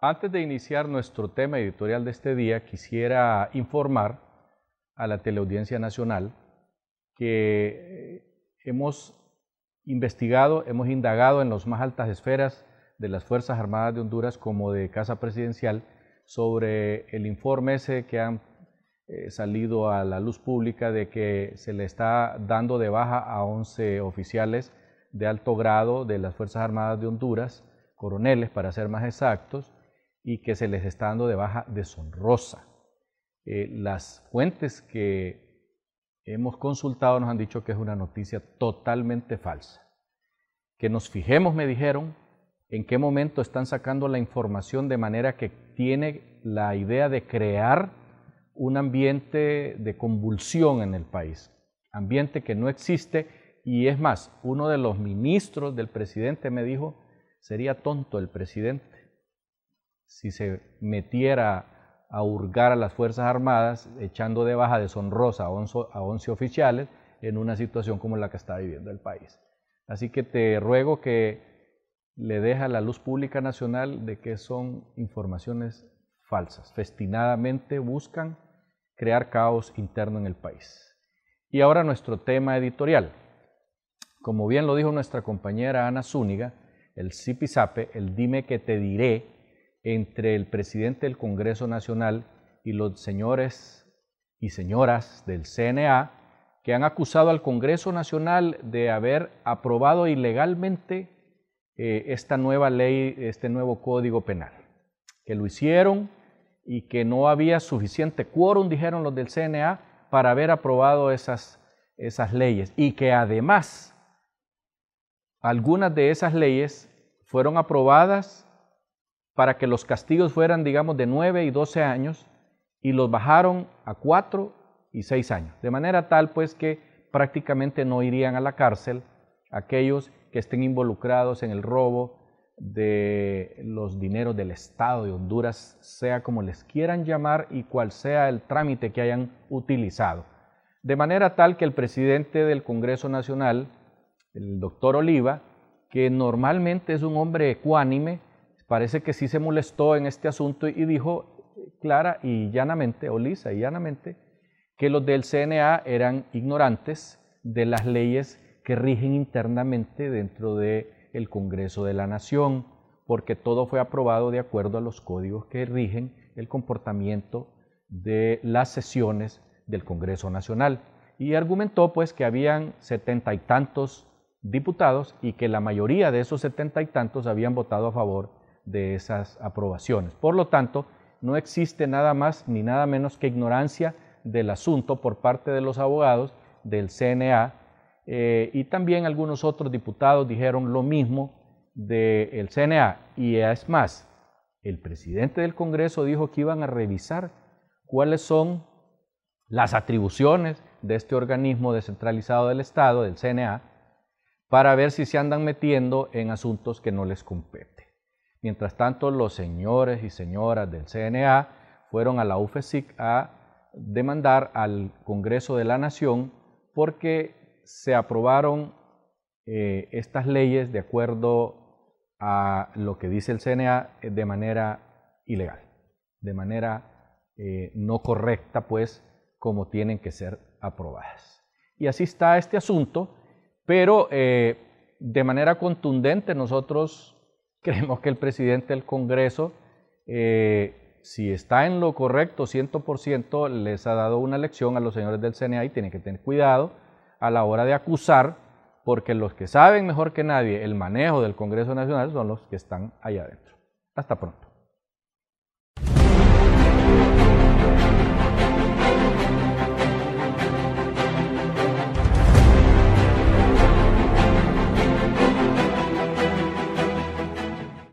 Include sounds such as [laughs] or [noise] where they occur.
Antes de iniciar nuestro tema editorial de este día, quisiera informar a la teleaudiencia nacional que hemos investigado, hemos indagado en las más altas esferas de las Fuerzas Armadas de Honduras como de Casa Presidencial sobre el informe ese que han eh, salido a la luz pública de que se le está dando de baja a 11 oficiales de alto grado de las Fuerzas Armadas de Honduras, coroneles para ser más exactos, y que se les está dando de baja deshonrosa. Eh, las fuentes que hemos consultado nos han dicho que es una noticia totalmente falsa. Que nos fijemos, me dijeron, en qué momento están sacando la información de manera que tiene la idea de crear un ambiente de convulsión en el país, ambiente que no existe y es más, uno de los ministros del presidente me dijo, sería tonto el presidente si se metiera a hurgar a las Fuerzas Armadas echando de baja deshonrosa a 11, a 11 oficiales en una situación como la que está viviendo el país. Así que te ruego que le deja la luz pública nacional de que son informaciones falsas. Festinadamente buscan crear caos interno en el país. Y ahora nuestro tema editorial. Como bien lo dijo nuestra compañera Ana Zúñiga, el zipizape, el dime que te diré entre el presidente del Congreso Nacional y los señores y señoras del CNA que han acusado al Congreso Nacional de haber aprobado ilegalmente eh, esta nueva ley, este nuevo código penal, que lo hicieron y que no había suficiente quórum, dijeron los del CNA, para haber aprobado esas, esas leyes. Y que además algunas de esas leyes fueron aprobadas para que los castigos fueran, digamos, de 9 y 12 años y los bajaron a 4 y 6 años. De manera tal, pues, que prácticamente no irían a la cárcel aquellos que estén involucrados en el robo, de los dineros del Estado de Honduras, sea como les quieran llamar y cual sea el trámite que hayan utilizado. De manera tal que el presidente del Congreso Nacional, el doctor Oliva, que normalmente es un hombre ecuánime, parece que sí se molestó en este asunto y dijo clara y llanamente, o lisa y llanamente, que los del CNA eran ignorantes de las leyes que rigen internamente dentro de el Congreso de la Nación, porque todo fue aprobado de acuerdo a los códigos que rigen el comportamiento de las sesiones del Congreso Nacional. Y argumentó pues que habían setenta y tantos diputados y que la mayoría de esos setenta y tantos habían votado a favor de esas aprobaciones. Por lo tanto, no existe nada más ni nada menos que ignorancia del asunto por parte de los abogados del CNA eh, y también algunos otros diputados dijeron lo mismo del CNA. Y es más, el presidente del Congreso dijo que iban a revisar cuáles son las atribuciones de este organismo descentralizado del Estado, del CNA, para ver si se andan metiendo en asuntos que no les compete. Mientras tanto, los señores y señoras del CNA fueron a la UFESIC a demandar al Congreso de la Nación porque se aprobaron eh, estas leyes de acuerdo a lo que dice el CNA eh, de manera ilegal, de manera eh, no correcta, pues, como tienen que ser aprobadas. Y así está este asunto, pero de manera contundente nosotros [laughs] creemos que el presidente del Congreso, si está en lo correcto 100%, les ha dado una lección a los señores del CNA y tienen que tener cuidado a la hora de acusar, porque los que saben mejor que nadie el manejo del Congreso Nacional son los que están allá adentro. Hasta pronto.